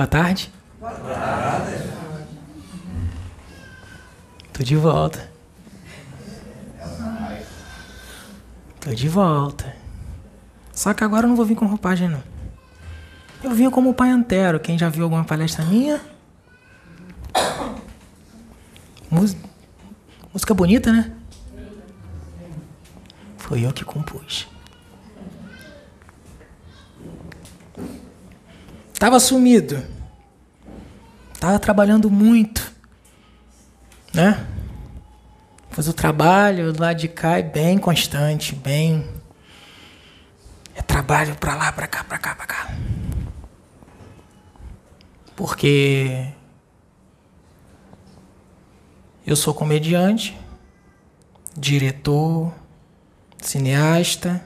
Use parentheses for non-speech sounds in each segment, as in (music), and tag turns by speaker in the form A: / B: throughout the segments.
A: Boa tarde. Boa tarde. Tô de volta. Tô de volta. Só que agora eu não vou vir com roupagem, não. Eu vim como pai antero. Quem já viu alguma palestra minha? Música bonita, né? Foi eu que compus. Tava sumido. Tava trabalhando muito. Né? Fiz o trabalho lado de cá é bem constante, bem. É trabalho pra lá, pra cá, pra cá, pra cá. Porque eu sou comediante, diretor, cineasta,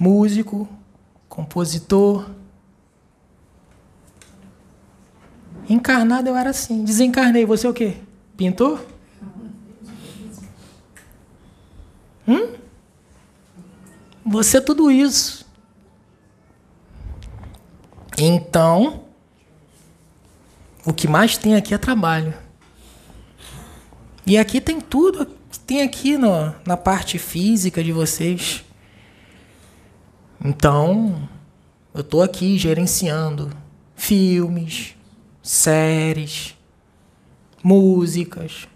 A: músico, compositor. Encarnado eu era assim. Desencarnei, você é o quê? Pintor? Hum? Você é tudo isso. Então, o que mais tem aqui é trabalho. E aqui tem tudo tem aqui no, na parte física de vocês. Então, eu estou aqui gerenciando filmes, séries, músicas,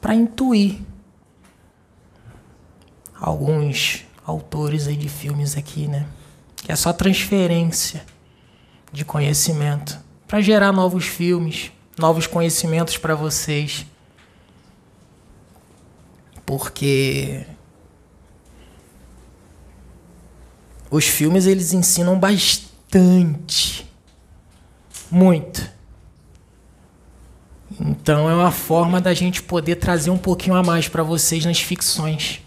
A: para intuir alguns autores aí de filmes aqui, né? Que é só transferência de conhecimento para gerar novos filmes, novos conhecimentos para vocês porque os filmes eles ensinam bastante, muito. Então é uma forma da gente poder trazer um pouquinho a mais para vocês nas ficções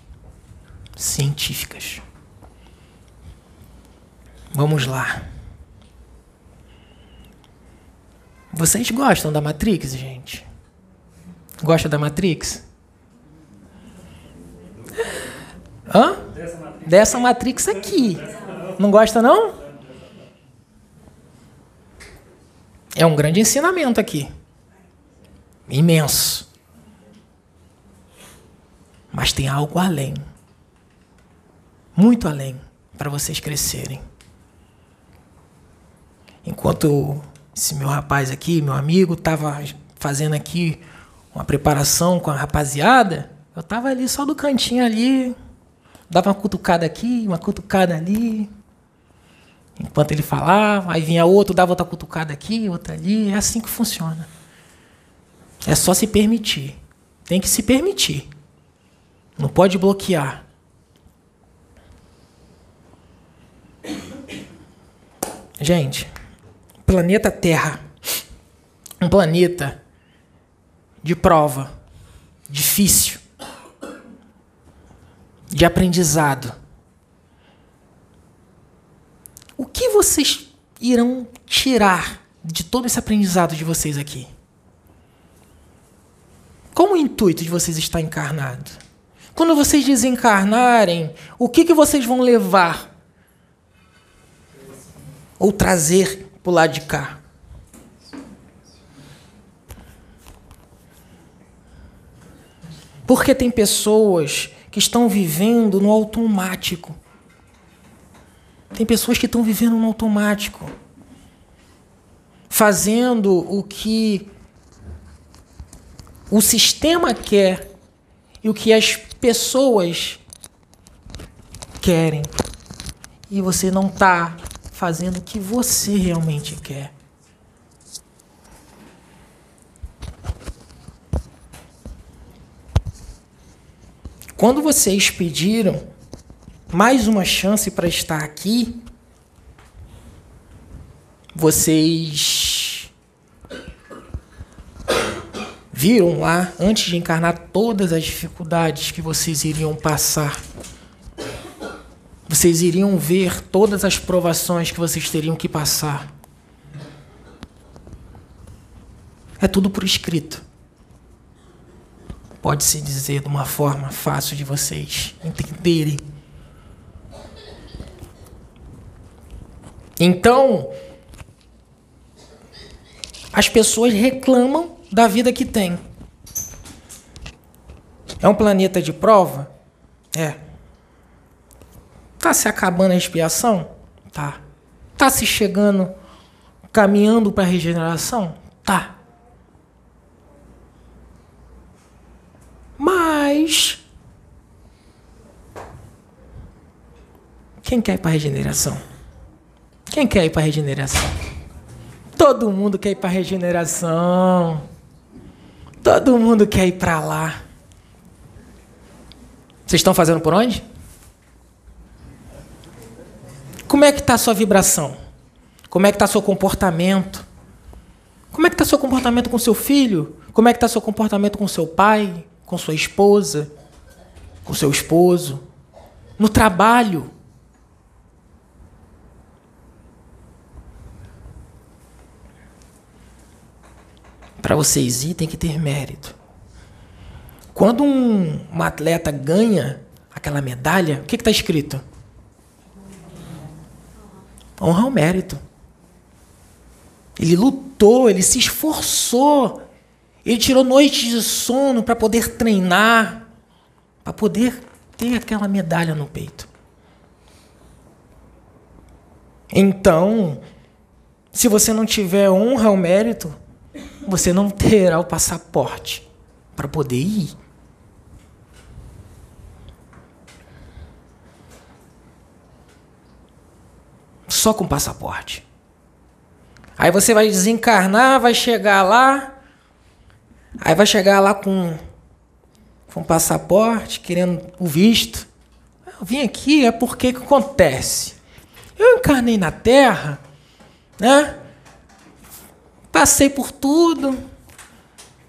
A: científicas. Vamos lá. Vocês gostam da Matrix, gente? Gosta da Matrix? Hã? Dessa Matrix aqui. Não gosta, não? É um grande ensinamento aqui. Imenso. Mas tem algo além. Muito além. Para vocês crescerem. Enquanto esse meu rapaz aqui, meu amigo, estava fazendo aqui uma preparação com a rapaziada, eu estava ali só do cantinho ali, dava uma cutucada aqui, uma cutucada ali. Enquanto ele falava, aí vinha outro, dava outra cutucada aqui, outra ali. É assim que funciona. É só se permitir. Tem que se permitir. Não pode bloquear. Gente, planeta Terra. Um planeta de prova. Difícil de aprendizado. O que vocês irão tirar de todo esse aprendizado de vocês aqui? Qual o intuito de vocês estar encarnado? Quando vocês desencarnarem, o que, que vocês vão levar? Ou trazer para o lado de cá? Porque tem pessoas que estão vivendo no automático. Tem pessoas que estão vivendo no automático, fazendo o que o sistema quer e o que as pessoas querem. E você não está fazendo o que você realmente quer. Quando vocês pediram mais uma chance para estar aqui, vocês viram lá, antes de encarnar, todas as dificuldades que vocês iriam passar. Vocês iriam ver todas as provações que vocês teriam que passar. É tudo por escrito pode-se dizer de uma forma fácil de vocês entenderem. Então, as pessoas reclamam da vida que tem. É um planeta de prova? É. Tá se acabando a expiação? Tá. Tá se chegando, caminhando para a regeneração? Tá. Mas quem quer ir para a regeneração? Quem quer ir para regeneração? Todo mundo quer ir para regeneração. Todo mundo quer ir para lá. Vocês estão fazendo por onde? Como é que está a sua vibração? Como é que está seu comportamento? Como é que está seu comportamento com seu filho? Como é que está seu comportamento com seu pai, com sua esposa, com seu esposo? No trabalho? Para vocês ir, tem que ter mérito. Quando um, um atleta ganha aquela medalha, o que está escrito? honra ao mérito. Ele lutou, ele se esforçou, ele tirou noites de sono para poder treinar, para poder ter aquela medalha no peito. Então, se você não tiver honra ao mérito, você não terá o passaporte para poder ir. só com passaporte. Aí você vai desencarnar, vai chegar lá, aí vai chegar lá com, com passaporte, querendo o visto. Eu vim aqui, é porque que acontece? Eu encarnei na Terra, né? Passei por tudo.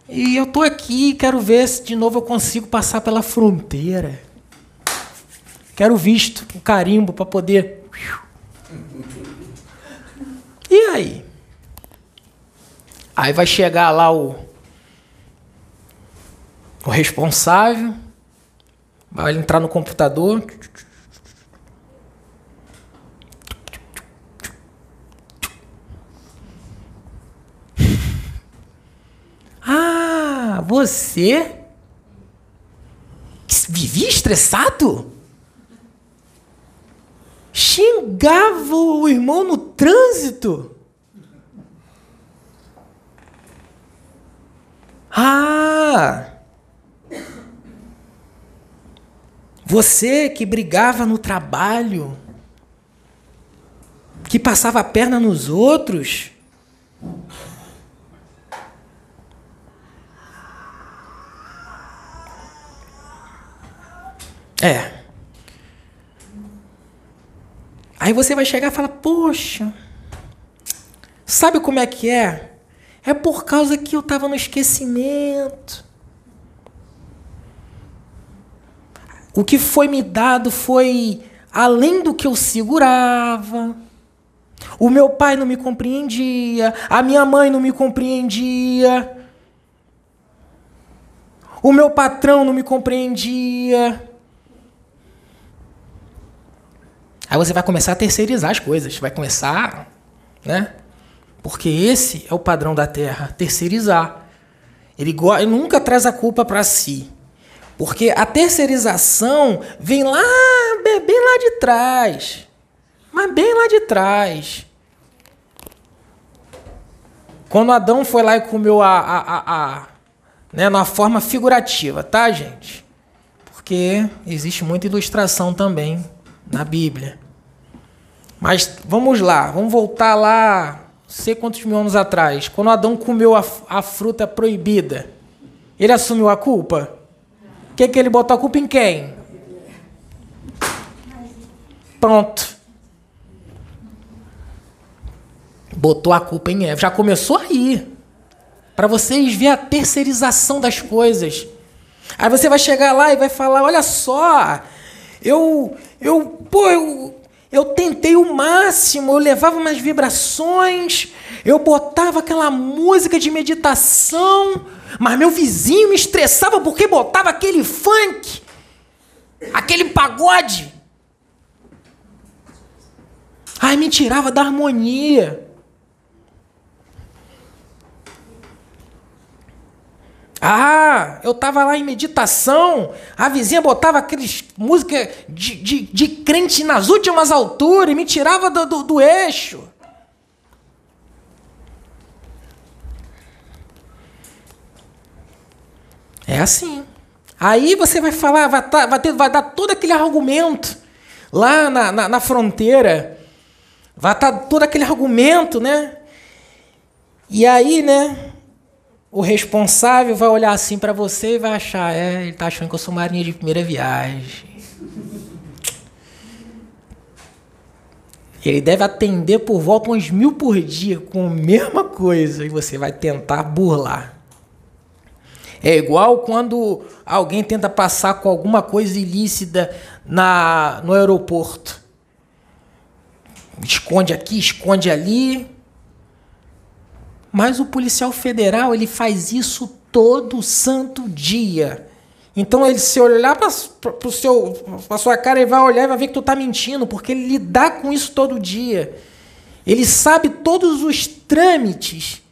A: E eu tô aqui, quero ver se de novo eu consigo passar pela fronteira. Quero visto, o carimbo para poder e aí? Aí vai chegar lá o, o responsável, vai entrar no computador. Ah, você vivia estressado? xingava o irmão no trânsito. Ah! Você que brigava no trabalho, que passava a perna nos outros. É. Aí você vai chegar e falar: Poxa, sabe como é que é? É por causa que eu estava no esquecimento. O que foi me dado foi além do que eu segurava. O meu pai não me compreendia, a minha mãe não me compreendia, o meu patrão não me compreendia. Aí você vai começar a terceirizar as coisas, vai começar, né? Porque esse é o padrão da Terra, terceirizar. Ele, ele nunca traz a culpa para si. Porque a terceirização vem lá, bem lá de trás. Mas bem lá de trás. Quando Adão foi lá e comeu a, a, a, a né, na forma figurativa, tá, gente? Porque existe muita ilustração também na Bíblia. Mas vamos lá, vamos voltar lá, sei quantos mil anos atrás, quando Adão comeu a, a fruta proibida. Ele assumiu a culpa? O que, que ele botou a culpa em quem? Pronto. Botou a culpa em Eva. Já começou aí. Para vocês ver a terceirização das coisas. Aí você vai chegar lá e vai falar: olha só, eu, eu, pô, eu, eu tentei o máximo, eu levava umas vibrações, eu botava aquela música de meditação, mas meu vizinho me estressava porque botava aquele funk, aquele pagode. Ai, me tirava da harmonia. Ah, eu tava lá em meditação, a vizinha botava aqueles música de, de, de crente nas últimas alturas e me tirava do, do, do eixo. É assim. Aí você vai falar, vai, tá, vai, ter, vai dar todo aquele argumento lá na, na, na fronteira. Vai estar tá todo aquele argumento, né? E aí, né? O responsável vai olhar assim para você e vai achar, é, ele tá achando que eu sou marinha de primeira viagem. Ele deve atender por volta uns mil por dia com a mesma coisa e você vai tentar burlar. É igual quando alguém tenta passar com alguma coisa ilícita na, no aeroporto. Esconde aqui, esconde ali. Mas o policial federal ele faz isso todo santo dia. Então ele se olhar para a sua cara, ele vai olhar e vai ver que tu está mentindo, porque ele lida com isso todo dia. Ele sabe todos os trâmites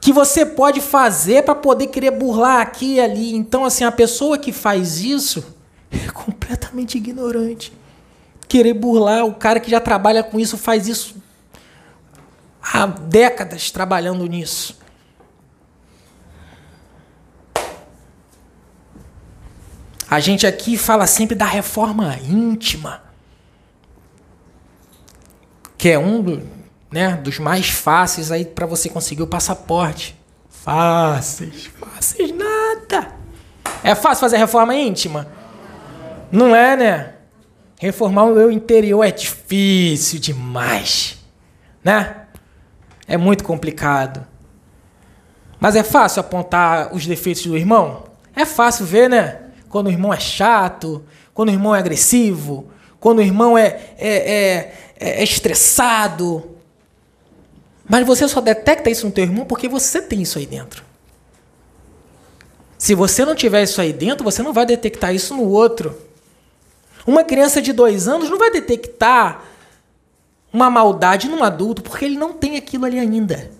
A: que você pode fazer para poder querer burlar aqui e ali. Então, assim, a pessoa que faz isso (laughs) é completamente ignorante. Querer burlar, o cara que já trabalha com isso faz isso há décadas trabalhando nisso. A gente aqui fala sempre da reforma íntima, que é um né, dos mais fáceis aí para você conseguir o passaporte. Fáceis, fáceis nada. É fácil fazer reforma íntima? Não é, né? Reformar o meu interior é difícil demais, né? É muito complicado. Mas é fácil apontar os defeitos do irmão? É fácil ver, né? Quando o irmão é chato, quando o irmão é agressivo, quando o irmão é, é, é, é estressado, mas você só detecta isso no teu irmão porque você tem isso aí dentro. Se você não tiver isso aí dentro, você não vai detectar isso no outro. Uma criança de dois anos não vai detectar uma maldade num adulto porque ele não tem aquilo ali ainda.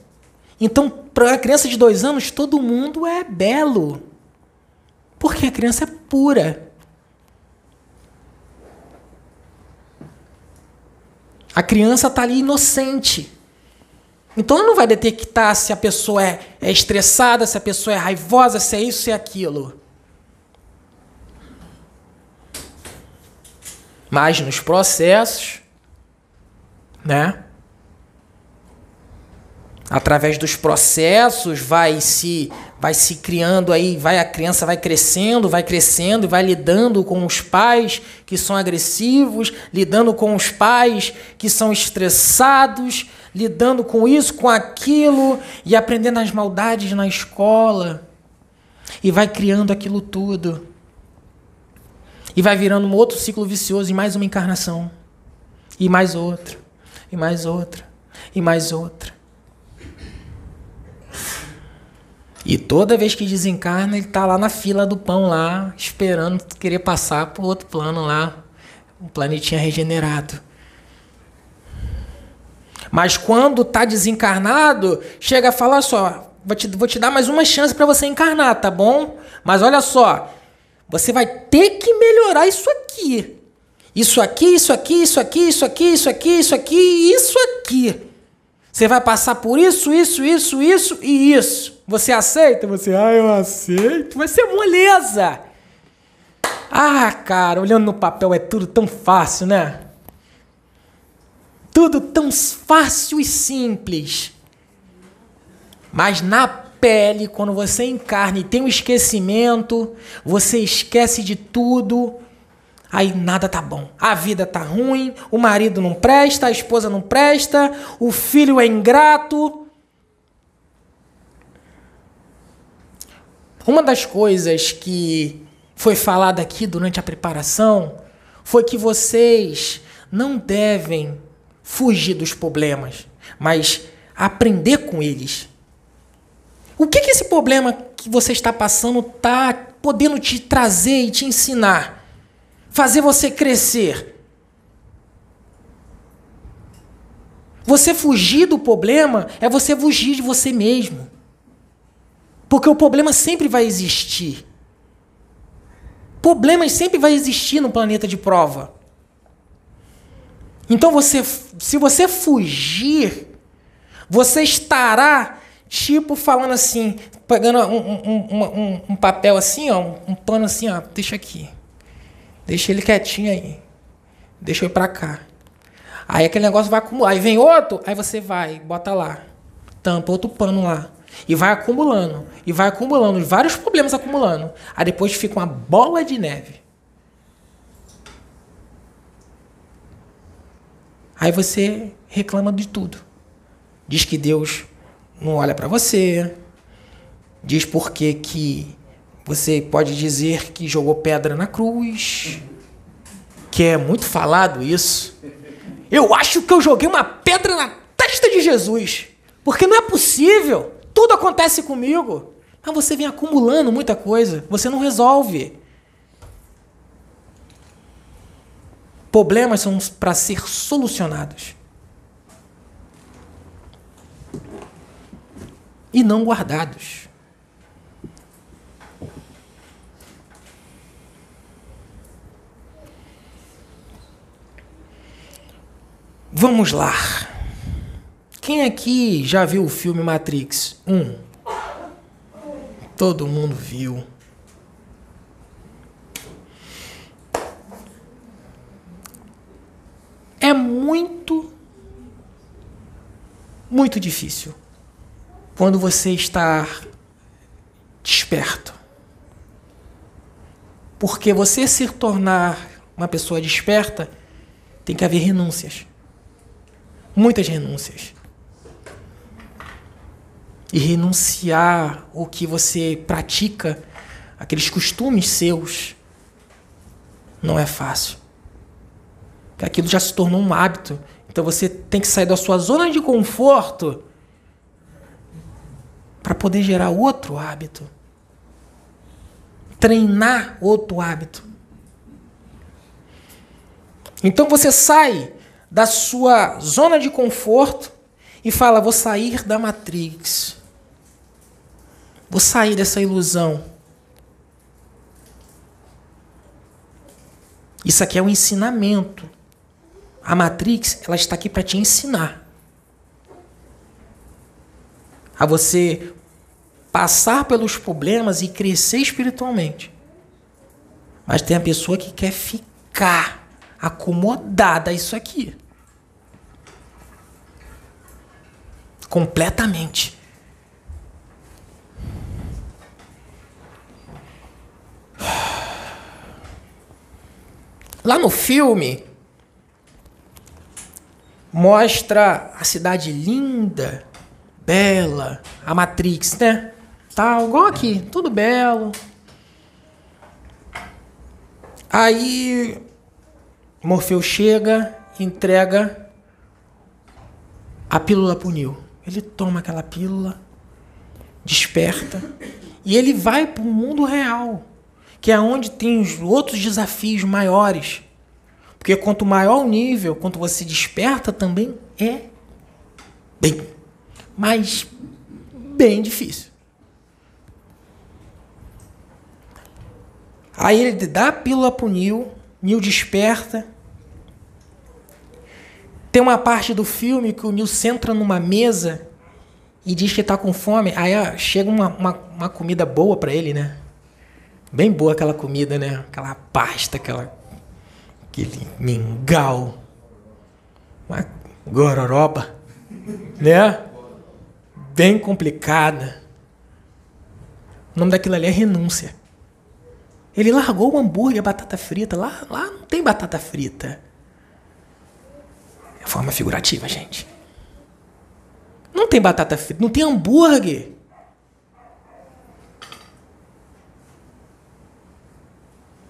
A: Então, para a criança de dois anos, todo mundo é belo. Porque a criança é pura. A criança está ali inocente. Então ele não vai detectar se a pessoa é, é estressada, se a pessoa é raivosa, se é isso, se é aquilo. Mas nos processos, né? Através dos processos vai se vai se criando aí, vai a criança vai crescendo, vai crescendo e vai lidando com os pais que são agressivos, lidando com os pais que são estressados, lidando com isso, com aquilo e aprendendo as maldades na escola. E vai criando aquilo tudo. E vai virando um outro ciclo vicioso e mais uma encarnação. E mais outra. E mais outra. E mais outra. E toda vez que desencarna, ele está lá na fila do pão lá, esperando querer passar para o outro plano lá, um planetinha regenerado. Mas quando está desencarnado, chega a falar só, vou te, vou te dar mais uma chance para você encarnar, tá bom? Mas olha só, você vai ter que melhorar isso aqui. Isso aqui, isso aqui, isso aqui, isso aqui, isso aqui, isso aqui, isso aqui. Você vai passar por isso, isso, isso, isso e isso. Você aceita? Você, ah, eu aceito. Vai ser moleza. Ah, cara, olhando no papel é tudo tão fácil, né? Tudo tão fácil e simples. Mas na pele, quando você encarna e tem um esquecimento, você esquece de tudo, aí nada tá bom. A vida tá ruim, o marido não presta, a esposa não presta, o filho é ingrato. Uma das coisas que foi falada aqui durante a preparação foi que vocês não devem fugir dos problemas, mas aprender com eles. O que, que esse problema que você está passando está podendo te trazer e te ensinar? Fazer você crescer? Você fugir do problema é você fugir de você mesmo. Porque o problema sempre vai existir. Problemas sempre vai existir no planeta de prova. Então você, se você fugir, você estará tipo falando assim, pegando um, um, um, um, papel assim, ó, um pano assim, ó, deixa aqui. Deixa ele quietinho aí. Deixa eu ir pra cá. Aí aquele negócio vai acumular. Aí vem outro, aí você vai, bota lá. Tampa outro pano lá. E vai acumulando. E vai acumulando. Vários problemas acumulando. Aí depois fica uma bola de neve. Aí você reclama de tudo. Diz que Deus não olha para você. Diz porque que você pode dizer que jogou pedra na cruz. Que é muito falado isso. Eu acho que eu joguei uma pedra na testa de Jesus. Porque não é possível. Tudo acontece comigo. Mas você vem acumulando muita coisa. Você não resolve. Problemas são para ser solucionados. E não guardados. Vamos lá. Quem aqui já viu o filme Matrix 1? Todo mundo viu. é muito, muito difícil quando você está desperto. Porque você se tornar uma pessoa desperta, tem que haver renúncias. Muitas renúncias. E renunciar o que você pratica, aqueles costumes seus, não é fácil que aquilo já se tornou um hábito. Então você tem que sair da sua zona de conforto para poder gerar outro hábito. Treinar outro hábito. Então você sai da sua zona de conforto e fala: vou sair da Matrix. Vou sair dessa ilusão. Isso aqui é um ensinamento. A Matrix, ela está aqui para te ensinar a você passar pelos problemas e crescer espiritualmente. Mas tem a pessoa que quer ficar acomodada a isso aqui. Completamente. Lá no filme, mostra a cidade linda, bela, a Matrix, né? Tá igual aqui, tudo belo. Aí Morfeu chega, entrega a pílula pro Neo. Ele toma aquela pílula, desperta e ele vai para o mundo real, que é onde tem os outros desafios maiores. Porque quanto maior o nível, quanto você desperta, também é bem, mas bem difícil. Aí ele dá a pílula pro Neil, Neil desperta. Tem uma parte do filme que o Neil senta numa mesa e diz que está com fome. Aí chega uma, uma, uma comida boa para ele, né? Bem boa aquela comida, né? Aquela pasta, aquela aquele mingau, uma gororoba, né? Bem complicada. O nome daquilo ali é renúncia. Ele largou o hambúrguer, a batata frita. Lá, lá não tem batata frita. É forma figurativa, gente. Não tem batata frita, não tem hambúrguer.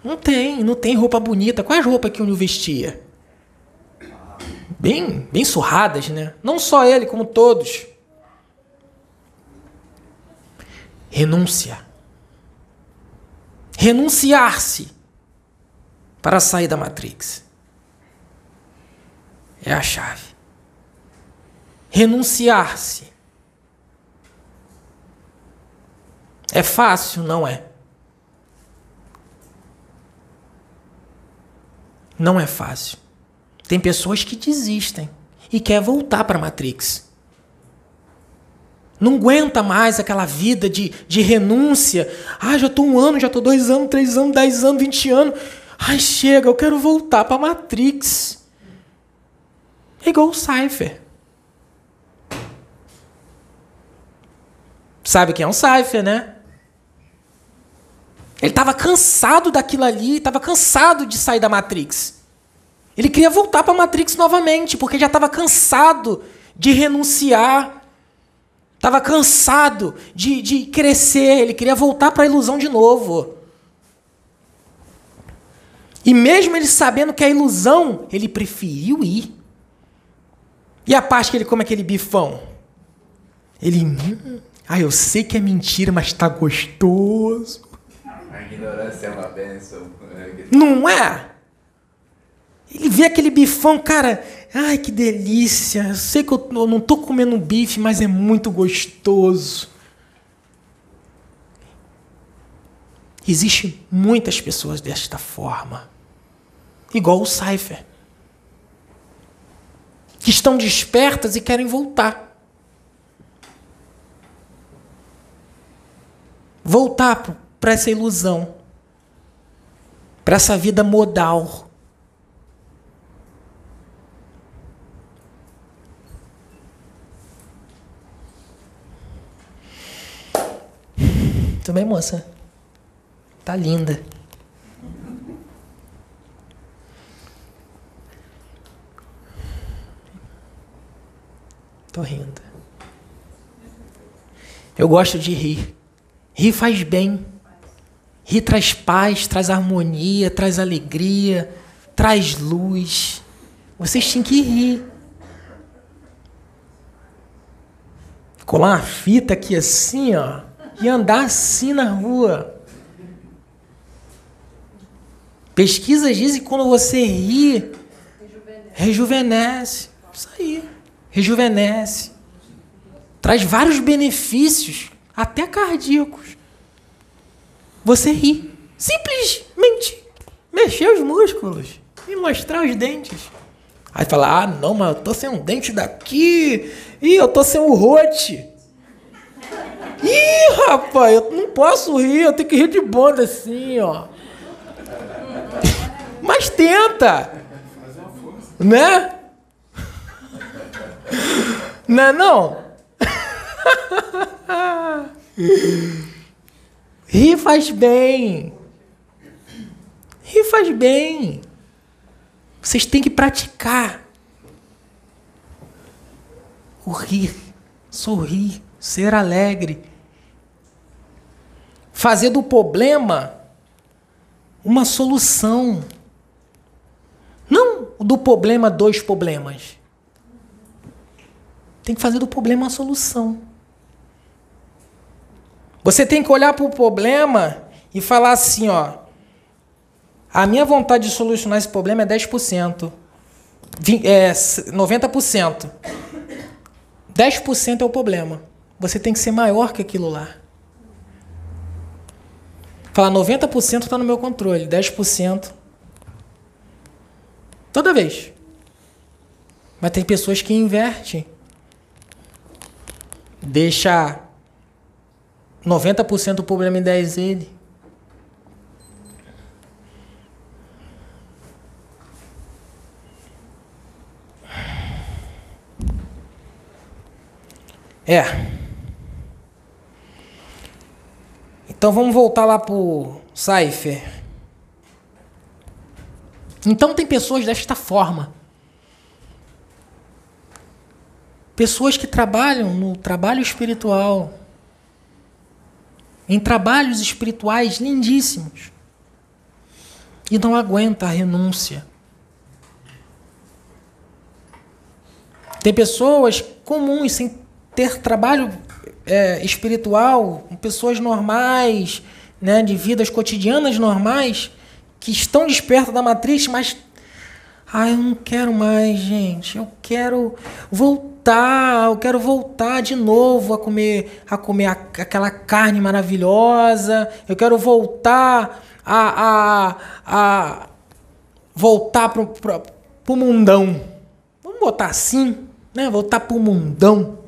A: Não tem, não tem roupa bonita. Quais roupas que o Nil vestia? Bem, bem surradas, né? Não só ele, como todos. Renúncia. Renunciar-se para sair da Matrix. É a chave. renunciar-se. É fácil? Não é. Não é fácil. Tem pessoas que desistem e quer voltar para a Matrix. Não aguenta mais aquela vida de, de renúncia. Ah, já estou um ano, já estou dois anos, três anos, dez anos, vinte anos. Ai, chega, eu quero voltar para a Matrix. É igual o Cypher. Sabe quem é um Cypher, né? Ele estava cansado daquilo ali, estava cansado de sair da Matrix. Ele queria voltar para a Matrix novamente, porque já estava cansado de renunciar, estava cansado de, de crescer, ele queria voltar para a ilusão de novo. E mesmo ele sabendo que é ilusão, ele preferiu ir. E a parte que ele come aquele bifão? Ele. Hum, ah, eu sei que é mentira, mas está gostoso.
B: A ignorância é uma bênção.
A: Né? Não é? Ele vê aquele bifão, cara, ai que delícia. Eu sei que eu, eu não estou comendo bife, mas é muito gostoso. Existem muitas pessoas desta forma. Igual o Cypher. Que estão despertas e querem voltar. Voltar para essa ilusão. Para essa vida modal Tudo bem, moça? Tá linda. Tô rindo. Eu gosto de rir. Rir faz bem. Rir traz paz, traz harmonia, traz alegria, traz luz. Vocês têm que rir. Colar uma fita aqui assim, ó e andar assim na rua. Pesquisas dizem que quando você ri, rejuvenesce. Isso aí. Rejuvenesce. Traz vários benefícios, até cardíacos. Você ri. Simplesmente mexer os músculos e mostrar os dentes. Aí fala, ah, não, mas eu tô sem um dente daqui. Ih, eu tô sem um rote. Ih, rapaz, eu não posso rir, eu tenho que rir de bonda assim, ó. Mas tenta. Né? Não é não? (laughs) Rir faz bem. Rir faz bem. Vocês têm que praticar. O rir, sorrir, ser alegre fazer do problema uma solução. Não do problema dois problemas. Tem que fazer do problema uma solução. Você tem que olhar para o problema e falar assim, ó. A minha vontade de solucionar esse problema é 10%. É 90%. 10% é o problema. Você tem que ser maior que aquilo lá. Falar 90% está no meu controle, 10%. Toda vez. Mas tem pessoas que invertem. Deixa 90% do problema em 10 ele. É. Então vamos voltar lá para o Cypher. Então tem pessoas desta forma. Pessoas que trabalham no trabalho espiritual. Em trabalhos espirituais lindíssimos. E não aguenta a renúncia. Tem pessoas comuns sem ter trabalho é, espiritual, pessoas normais, né, de vidas cotidianas normais, que estão despertas da matriz, mas Ah, eu não quero mais, gente. Eu quero voltar, eu quero voltar de novo a comer, a comer aquela carne maravilhosa. Eu quero voltar a, a, a voltar pro, pro, pro mundão. Vamos botar assim, né? Voltar pro mundão.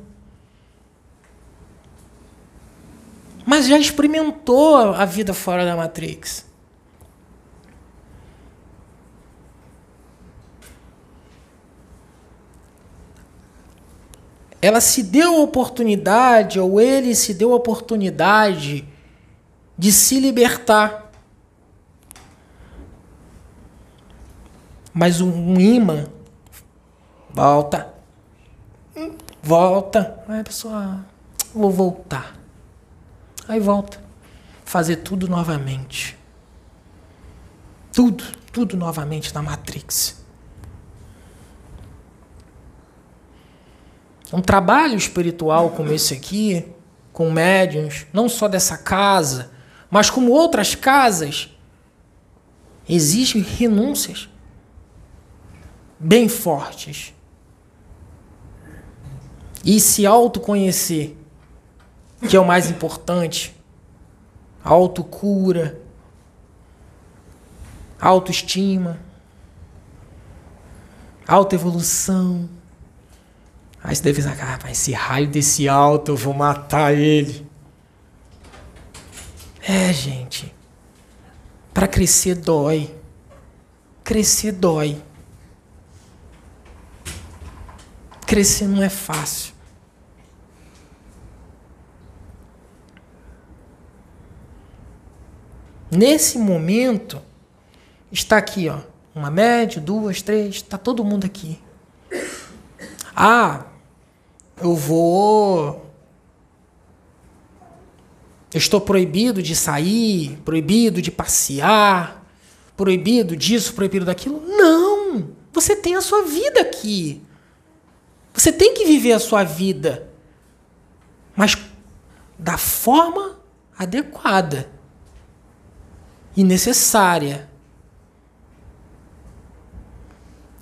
A: Mas já experimentou a vida fora da Matrix. Ela se deu a oportunidade, ou ele se deu a oportunidade de se libertar. Mas um imã volta, volta. Aí a pessoa, vou voltar. Aí volta. Fazer tudo novamente. Tudo, tudo novamente na Matrix. Um trabalho espiritual como esse aqui, com médiums, não só dessa casa, mas como outras casas, exigem renúncias bem fortes. E se autoconhecer que é o mais importante. Autocura, autoestima, autoevolução. Aí você deve pensar, ah, esse raio desse alto, eu vou matar ele. É, gente. Para crescer dói. Crescer dói. Crescer não é fácil. Nesse momento, está aqui, ó, uma média, duas, três, está todo mundo aqui. Ah, eu vou. Eu estou proibido de sair, proibido de passear, proibido disso, proibido daquilo. Não! Você tem a sua vida aqui. Você tem que viver a sua vida, mas da forma adequada e necessária.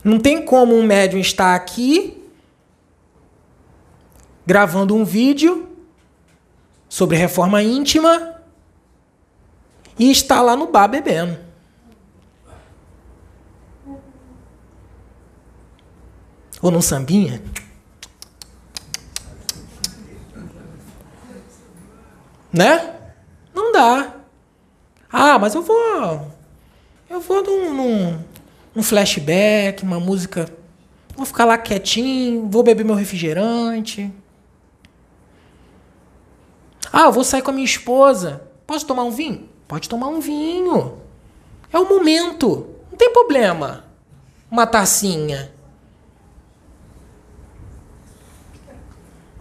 A: Não tem como um médium estar aqui gravando um vídeo sobre reforma íntima e estar lá no bar bebendo. Ou num sambinha. Né? Não dá. Ah, mas eu vou. Eu vou num, num, num flashback, uma música. Vou ficar lá quietinho, vou beber meu refrigerante. Ah, eu vou sair com a minha esposa. Posso tomar um vinho? Pode tomar um vinho. É o momento. Não tem problema. Uma tacinha.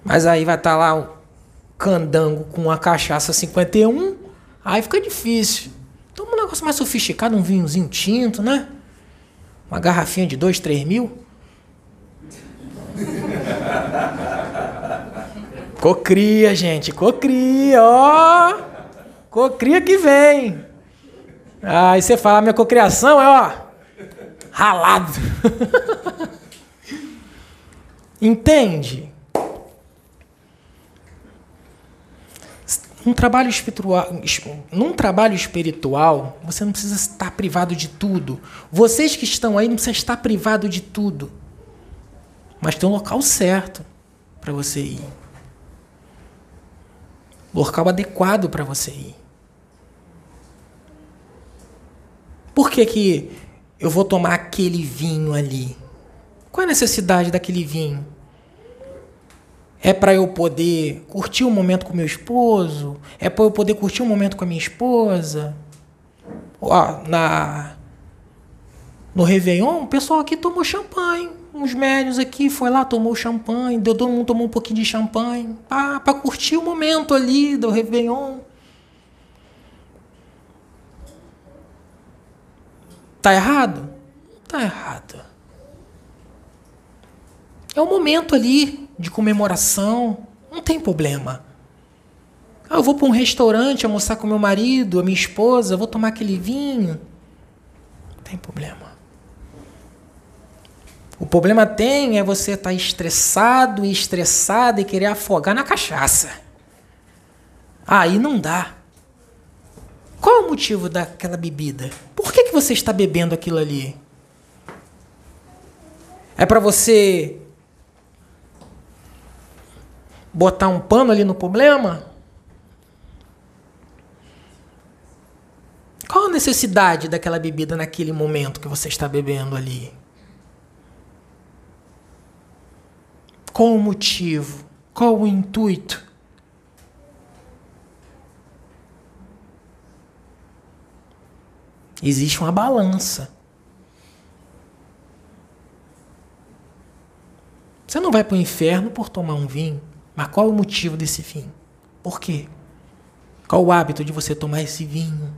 A: Mas aí vai estar tá lá o candango com a cachaça 51 Aí fica difícil. Toma um negócio mais sofisticado, um vinhozinho tinto, né? Uma garrafinha de 2, 3 mil. (laughs) Cocria, gente, cocria, ó. Cocria que vem. Aí você fala, minha cocriação é, ó, ralado. (laughs) Entende? Um trabalho espiritual, num trabalho espiritual, você não precisa estar privado de tudo. Vocês que estão aí não precisam estar privado de tudo. Mas tem um local certo para você ir. Local adequado para você ir. Por que, que eu vou tomar aquele vinho ali? Qual é a necessidade daquele vinho? É para eu poder curtir um momento com meu esposo? É para eu poder curtir um momento com a minha esposa? Ó, na no Réveillon, o pessoal aqui tomou champanhe. Uns médios aqui foi lá, tomou champanhe. Todo mundo tomou um pouquinho de champanhe. Para curtir o momento ali do Réveillon. Tá errado? Tá errado. É o momento ali de comemoração, não tem problema. Ah, eu vou para um restaurante almoçar com meu marido, a minha esposa, vou tomar aquele vinho. Não tem problema. O problema tem é você estar tá estressado e estressado e querer afogar na cachaça. Aí não dá. Qual é o motivo daquela bebida? Por que, que você está bebendo aquilo ali? É para você botar um pano ali no problema? Qual a necessidade daquela bebida naquele momento que você está bebendo ali? Qual o motivo? Qual o intuito? Existe uma balança. Você não vai para o inferno por tomar um vinho. Mas qual é o motivo desse fim? Por quê? Qual o hábito de você tomar esse vinho?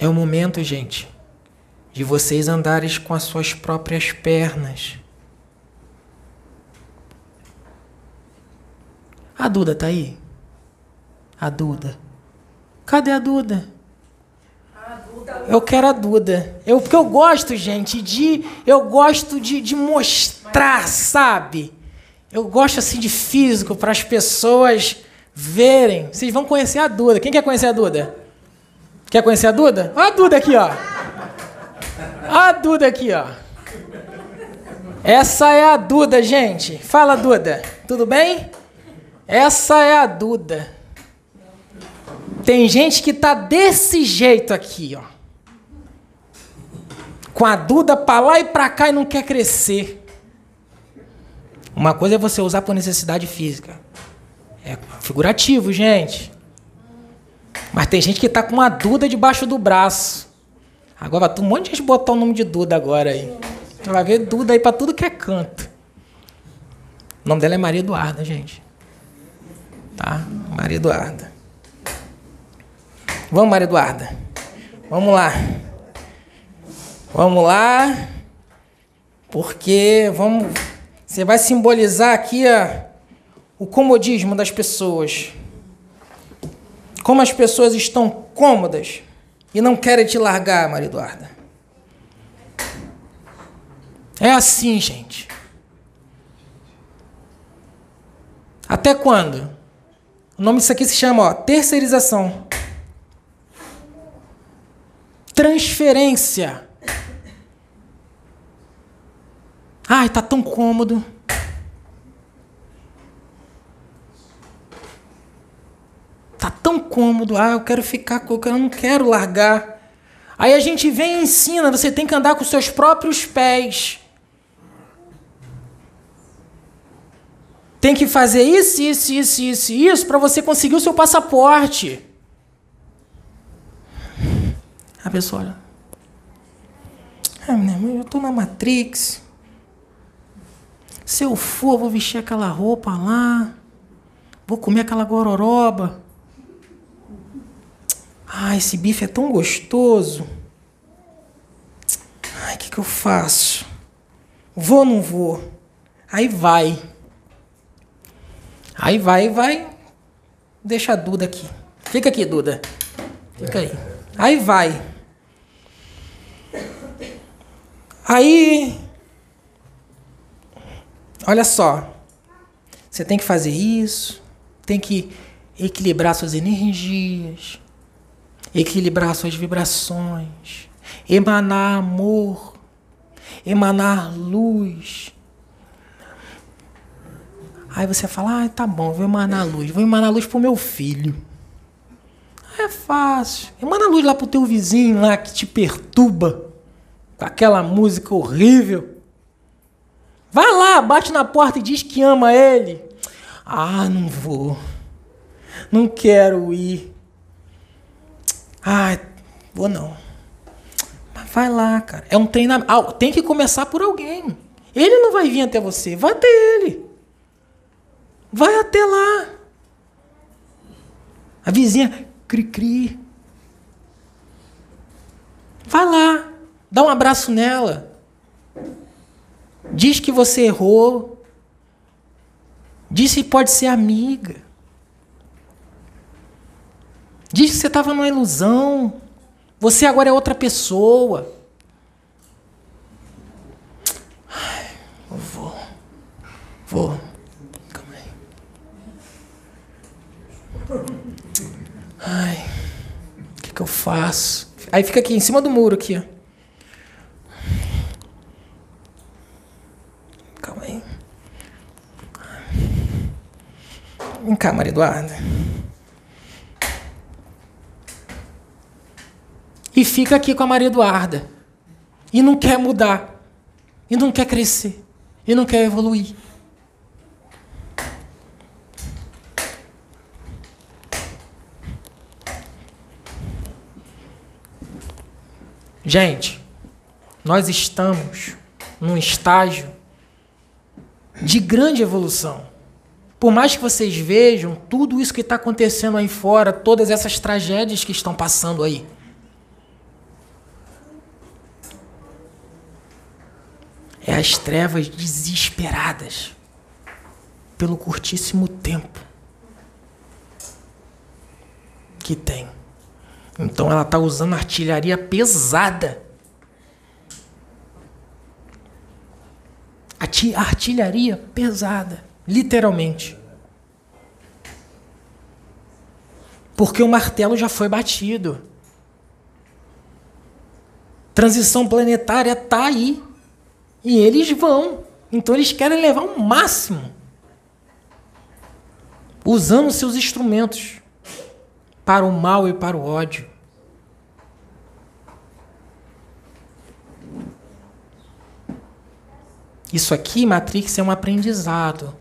A: É o momento, gente, de vocês andarem com as suas próprias pernas. A Duda tá aí? A Duda. Cadê a Duda? Eu quero a Duda. Eu, porque eu gosto, gente, de. Eu gosto de, de mostrar, sabe? Eu gosto assim de físico para as pessoas verem. Vocês vão conhecer a Duda. Quem quer conhecer a Duda? Quer conhecer a Duda? Olha a Duda aqui, ó. A Duda aqui, ó. Essa é a Duda, gente. Fala, Duda. Tudo bem? Essa é a Duda. Tem gente que tá desse jeito aqui, ó. Com a Duda pra lá e pra cá e não quer crescer. Uma coisa é você usar por necessidade física. É figurativo, gente. Mas tem gente que tá com uma Duda debaixo do braço. Agora vai um monte de gente botar o nome de Duda agora aí. Vai ver Duda aí para tudo que é canto. O nome dela é Maria Eduarda, gente. Tá? Maria Eduarda. Vamos, Maria Eduarda. Vamos lá. Vamos lá. Porque vamos. Você vai simbolizar aqui a, o comodismo das pessoas. Como as pessoas estão cômodas e não querem te largar, Maria Eduarda. É assim, gente. Até quando? O nome disso aqui se chama ó, terceirização. Transferência. Ai, tá tão cômodo. Tá tão cômodo. Ah, eu quero ficar com, eu não quero largar. Aí a gente vem e ensina, você tem que andar com seus próprios pés. Tem que fazer isso, isso, isso, isso, isso para você conseguir o seu passaporte. A pessoa olha. Ah, eu tô na Matrix. Se eu for, vou vestir aquela roupa lá. Vou comer aquela gororoba. Ah, esse bife é tão gostoso. Ai, o que, que eu faço? Vou ou não vou? Aí vai. Aí vai, vai. Deixa a Duda aqui. Fica aqui, Duda. Fica aí. Aí vai. Aí. Olha só. Você tem que fazer isso. Tem que equilibrar suas energias equilibrar suas vibrações, emanar amor, emanar luz. Aí você fala, ah, tá bom, vou emanar luz, vou emanar luz pro meu filho. É fácil. Emana luz lá pro teu vizinho lá que te perturba com aquela música horrível. Vai lá, bate na porta e diz que ama ele. Ah, não vou. Não quero ir. Ah, vou não. Mas vai lá, cara. É um treinamento. Ah, tem que começar por alguém. Ele não vai vir até você. Vai até ele. Vai até lá. A vizinha, cri-cri. Vai lá. Dá um abraço nela. Diz que você errou. Diz que pode ser amiga. Diz que você estava numa ilusão. Você agora é outra pessoa. Ai, eu vou. Vou. Calma aí. Ai, o que, que eu faço? Aí fica aqui em cima do muro aqui, ó. Calma aí. Vem cá, Maria Eduarda. E fica aqui com a Maria Eduarda. E não quer mudar. E não quer crescer. E não quer evoluir. Gente, nós estamos num estágio de grande evolução. Por mais que vocês vejam tudo isso que está acontecendo aí fora, todas essas tragédias que estão passando aí. É as trevas desesperadas pelo curtíssimo tempo que tem. Então ela está usando artilharia pesada. Artilharia pesada, literalmente. Porque o martelo já foi batido. Transição planetária está aí. E eles vão. Então eles querem levar o máximo. Usando seus instrumentos para o mal e para o ódio. Isso aqui, Matrix, é um aprendizado.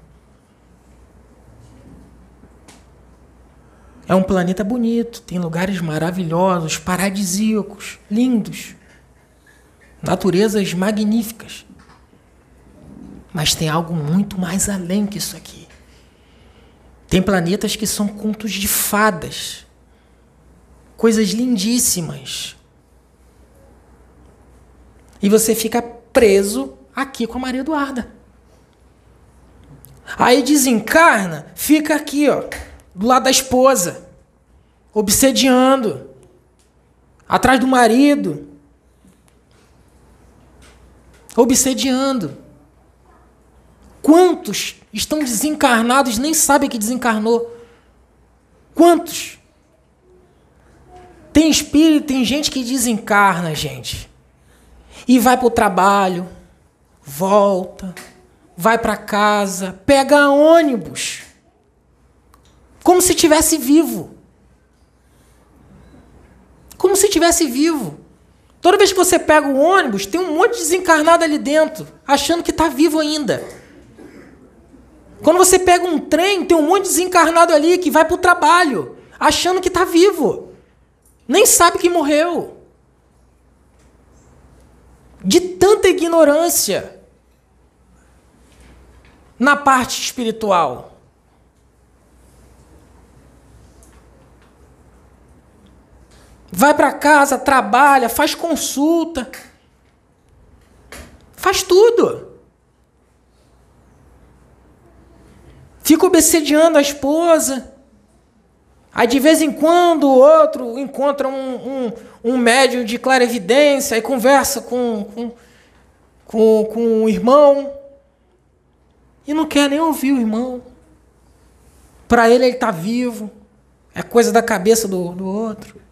A: É um planeta bonito, tem lugares maravilhosos, paradisíacos, lindos, naturezas magníficas. Mas tem algo muito mais além que isso aqui. Tem planetas que são contos de fadas coisas lindíssimas. E você fica preso aqui com a Maria Eduarda. Aí desencarna, fica aqui, ó, do lado da esposa, obsediando, atrás do marido, obsediando. Quantos estão desencarnados nem sabem que desencarnou? Quantos? Tem espírito, tem gente que desencarna, gente. E vai para o trabalho, volta, vai para casa, pega ônibus. Como se tivesse vivo. Como se tivesse vivo. Toda vez que você pega o ônibus, tem um monte de desencarnado ali dentro, achando que está vivo ainda. Quando você pega um trem, tem um monte de desencarnado ali que vai para o trabalho, achando que está vivo. Nem sabe que morreu. De tanta ignorância na parte espiritual. Vai para casa, trabalha, faz consulta. Faz tudo. Fica obsediando a esposa. Aí de vez em quando o outro encontra um, um, um médium de clarividência e conversa com, com, com, com o irmão e não quer nem ouvir o irmão. Para ele ele está vivo. É coisa da cabeça do, do outro.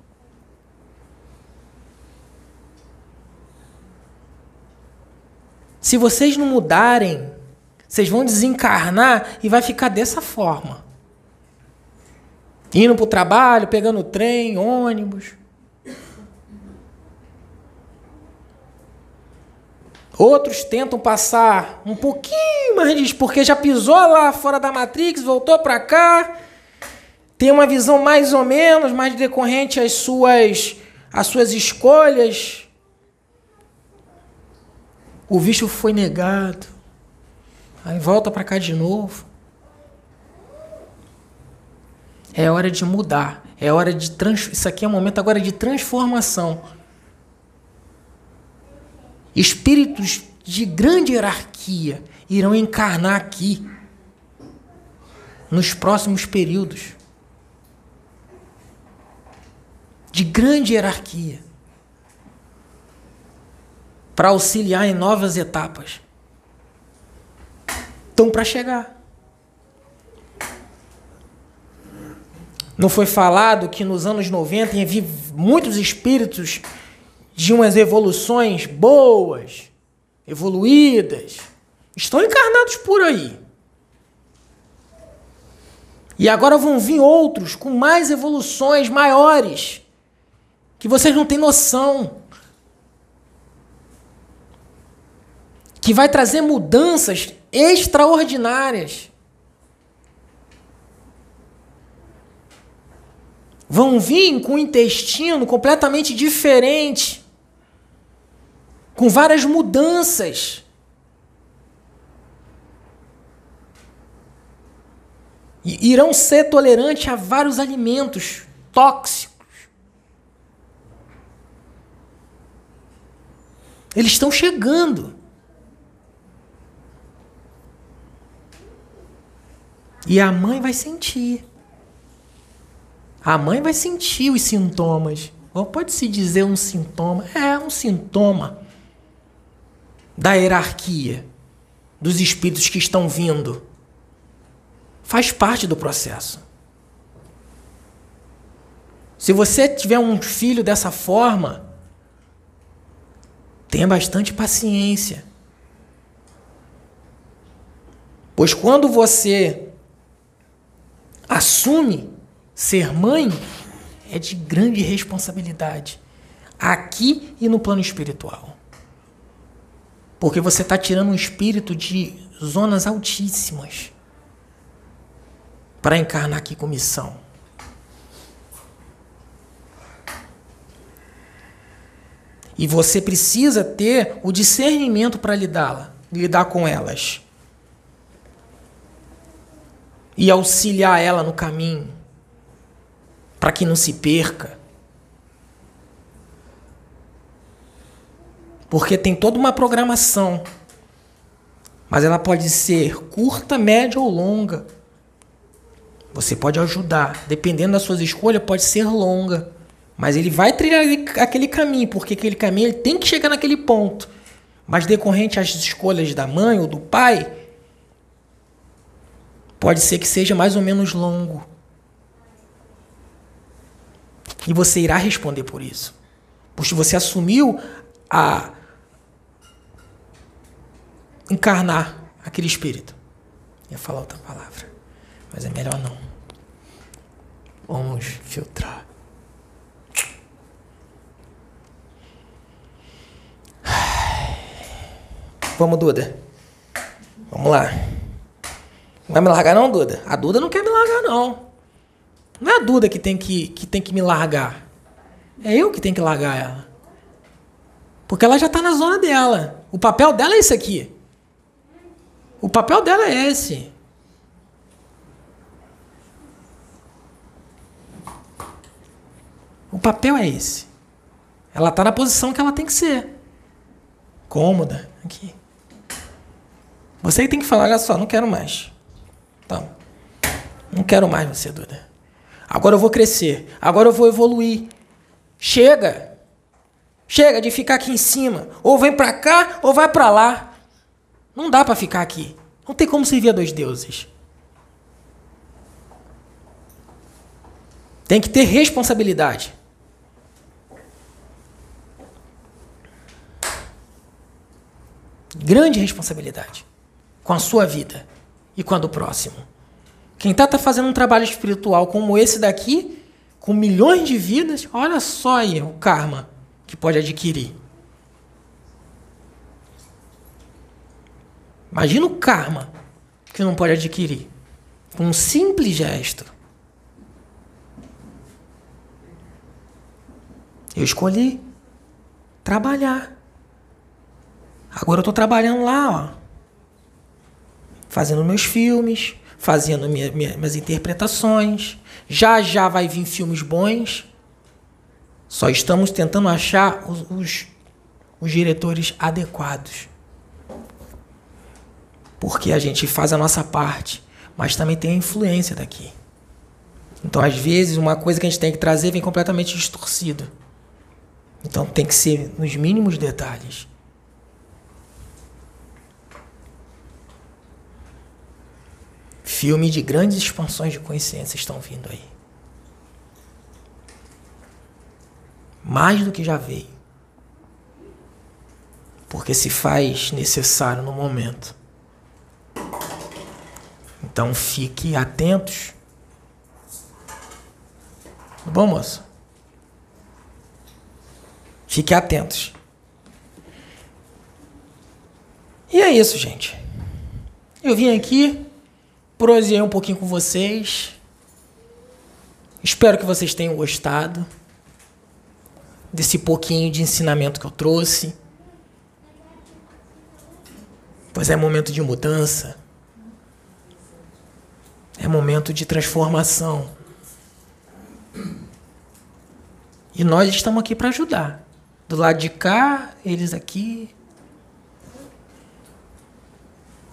A: Se vocês não mudarem, vocês vão desencarnar e vai ficar dessa forma. Indo para o trabalho, pegando trem, ônibus. Outros tentam passar um pouquinho mais disso, porque já pisou lá fora da Matrix, voltou para cá, tem uma visão mais ou menos, mais decorrente às suas, às suas escolhas. O visto foi negado. Aí volta para cá de novo. É hora de mudar. É hora de trans... Isso aqui é um momento agora de transformação. Espíritos de grande hierarquia irão encarnar aqui nos próximos períodos. De grande hierarquia. Para auxiliar em novas etapas. Estão para chegar. Não foi falado que nos anos 90 havia muitos espíritos de umas evoluções boas, evoluídas, estão encarnados por aí. E agora vão vir outros com mais evoluções maiores, que vocês não têm noção. Que vai trazer mudanças extraordinárias. Vão vir com o intestino completamente diferente com várias mudanças. E irão ser tolerantes a vários alimentos tóxicos. Eles estão chegando. E a mãe vai sentir. A mãe vai sentir os sintomas. Ou pode-se dizer um sintoma. É um sintoma da hierarquia, dos espíritos que estão vindo. Faz parte do processo. Se você tiver um filho dessa forma, tenha bastante paciência. Pois quando você assume ser mãe, é de grande responsabilidade, aqui e no plano espiritual. Porque você está tirando um espírito de zonas altíssimas para encarnar aqui com missão. E você precisa ter o discernimento para lidá-la, lidar com elas. E auxiliar ela no caminho, para que não se perca. Porque tem toda uma programação. Mas ela pode ser curta, média ou longa. Você pode ajudar. Dependendo das suas escolhas, pode ser longa. Mas ele vai trilhar aquele caminho, porque aquele caminho ele tem que chegar naquele ponto. Mas decorrente às escolhas da mãe ou do pai, pode ser que seja mais ou menos longo. E você irá responder por isso. Porque você assumiu a encarnar aquele espírito. Ia falar outra palavra, mas é melhor não. Vamos filtrar. Vamos, Duda. Vamos lá. Vai me largar não, Duda? A Duda não quer me largar não. Não é a Duda que tem que, que, tem que me largar. É eu que tenho que largar ela. Porque ela já está na zona dela. O papel dela é esse aqui. O papel dela é esse. O papel é esse. Ela está na posição que ela tem que ser. Cômoda. Aqui. Você tem que falar, olha só, não quero mais. Então, não quero mais você, Duda. Agora eu vou crescer. Agora eu vou evoluir. Chega. Chega de ficar aqui em cima. Ou vem para cá ou vai para lá. Não dá para ficar aqui. Não tem como servir a dois deuses. Tem que ter responsabilidade. Grande responsabilidade com a sua vida e com a do próximo. Quem está tá fazendo um trabalho espiritual como esse daqui, com milhões de vidas, olha só aí o karma que pode adquirir. Imagina o karma que não pode adquirir com um simples gesto. Eu escolhi trabalhar. Agora eu estou trabalhando lá, ó, fazendo meus filmes, fazendo minha, minha, minhas interpretações. Já já vai vir filmes bons. Só estamos tentando achar os, os, os diretores adequados Porque a gente faz a nossa parte, mas também tem a influência daqui. Então, às vezes, uma coisa que a gente tem que trazer vem completamente distorcida. Então, tem que ser nos mínimos detalhes. Filme de grandes expansões de consciência estão vindo aí. Mais do que já veio. Porque se faz necessário no momento. Então fique atentos. Tá bom, moço? Fique atentos. E é isso, gente. Eu vim aqui, proseei um pouquinho com vocês. Espero que vocês tenham gostado desse pouquinho de ensinamento que eu trouxe. Pois é momento de mudança. É momento de transformação. E nós estamos aqui para ajudar. Do lado de cá, eles aqui.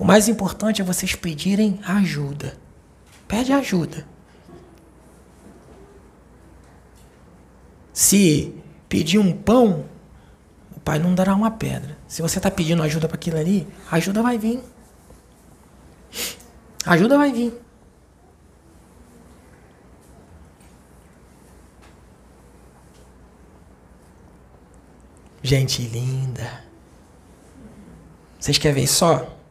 A: O mais importante é vocês pedirem ajuda. Pede ajuda. Se pedir um pão, o pai não dará uma pedra. Se você está pedindo ajuda para aquilo ali, ajuda vai vir. Ajuda vai vir. Gente linda. Vocês querem ver só?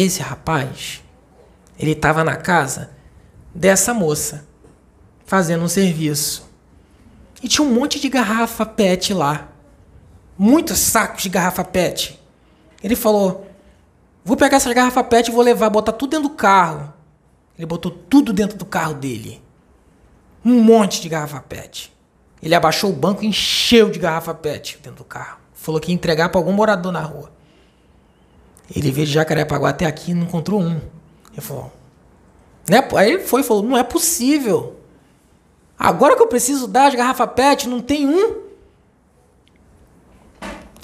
A: Esse rapaz, ele estava na casa dessa moça, fazendo um serviço. E tinha um monte de garrafa PET lá. Muitos sacos de garrafa PET. Ele falou: Vou pegar essas garrafas PET e vou levar, botar tudo dentro do carro. Ele botou tudo dentro do carro dele. Um monte de garrafa PET. Ele abaixou o banco e encheu de garrafa PET dentro do carro. Falou que ia entregar para algum morador na rua. Ele veio de Jacarepaguá até aqui e não encontrou um. Ele falou. Né? Aí ele foi e falou: não é possível. Agora que eu preciso dar as garrafas PET, não tem um.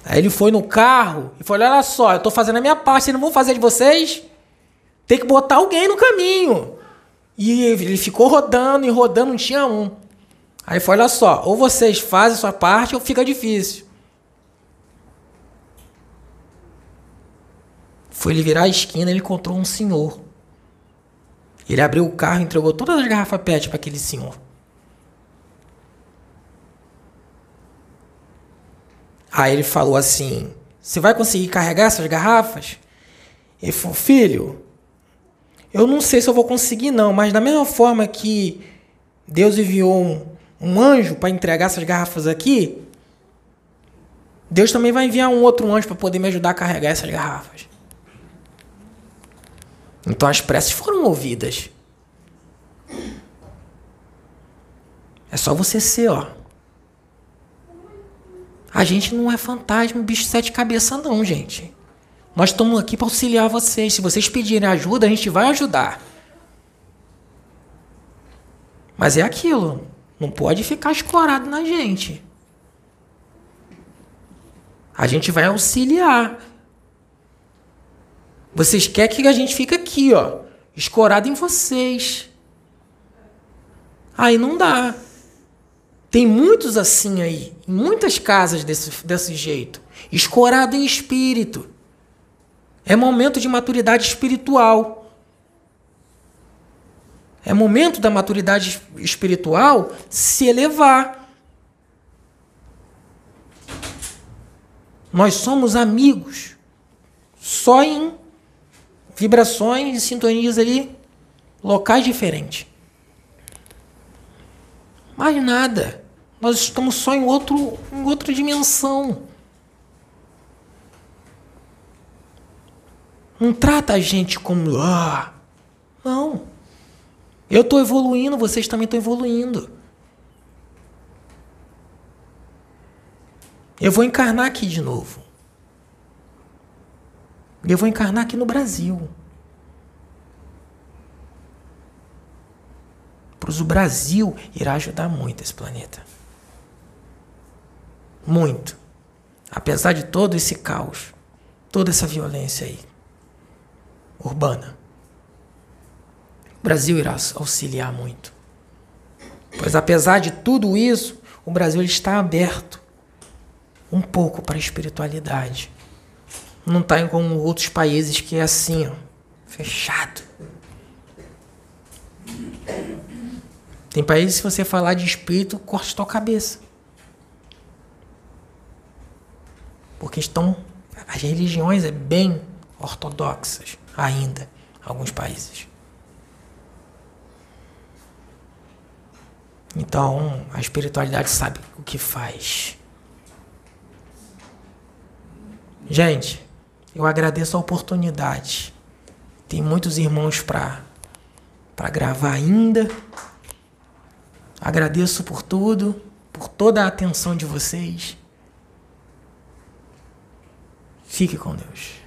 A: Aí ele foi no carro e falou: Olha só, eu tô fazendo a minha parte, vocês não vão fazer de vocês? Tem que botar alguém no caminho. E ele ficou rodando e rodando, não tinha um. Aí foi: Olha só, ou vocês fazem a sua parte ou fica difícil. Foi ele virar a esquina ele encontrou um senhor. Ele abriu o carro e entregou todas as garrafas PET para aquele senhor. Aí ele falou assim: Você vai conseguir carregar essas garrafas? Ele falou: Filho, eu não sei se eu vou conseguir, não, mas da mesma forma que Deus enviou um, um anjo para entregar essas garrafas aqui, Deus também vai enviar um outro anjo para poder me ajudar a carregar essas garrafas. Então as preces foram ouvidas. É só você ser, ó. A gente não é fantasma, bicho de sete cabeças, não, gente. Nós estamos aqui para auxiliar vocês. Se vocês pedirem ajuda, a gente vai ajudar. Mas é aquilo. Não pode ficar escorado na gente. A gente vai auxiliar. Vocês querem que a gente fique aqui, ó, escorado em vocês. Aí não dá. Tem muitos assim aí, muitas casas desse, desse jeito, escorado em espírito. É momento de maturidade espiritual. É momento da maturidade espiritual se elevar. Nós somos amigos. Só em vibrações e sintonias ali, locais diferentes. Mais nada. Nós estamos só em, outro, em outra dimensão. Não trata a gente como. Ah, não. Eu estou evoluindo, vocês também estão evoluindo. Eu vou encarnar aqui de novo. Eu vou encarnar aqui no Brasil. Pois o Brasil irá ajudar muito esse planeta. Muito. Apesar de todo esse caos, toda essa violência aí. urbana. O Brasil irá auxiliar muito. Pois apesar de tudo isso, o Brasil está aberto um pouco para a espiritualidade. Não está como outros países que é assim, ó, fechado. Tem países que se você falar de espírito, corta tua cabeça. Porque estão as religiões é bem ortodoxas ainda, alguns países. Então, a espiritualidade sabe o que faz. Gente, eu agradeço a oportunidade. Tem muitos irmãos para para gravar ainda. Agradeço por tudo, por toda a atenção de vocês. Fique com Deus.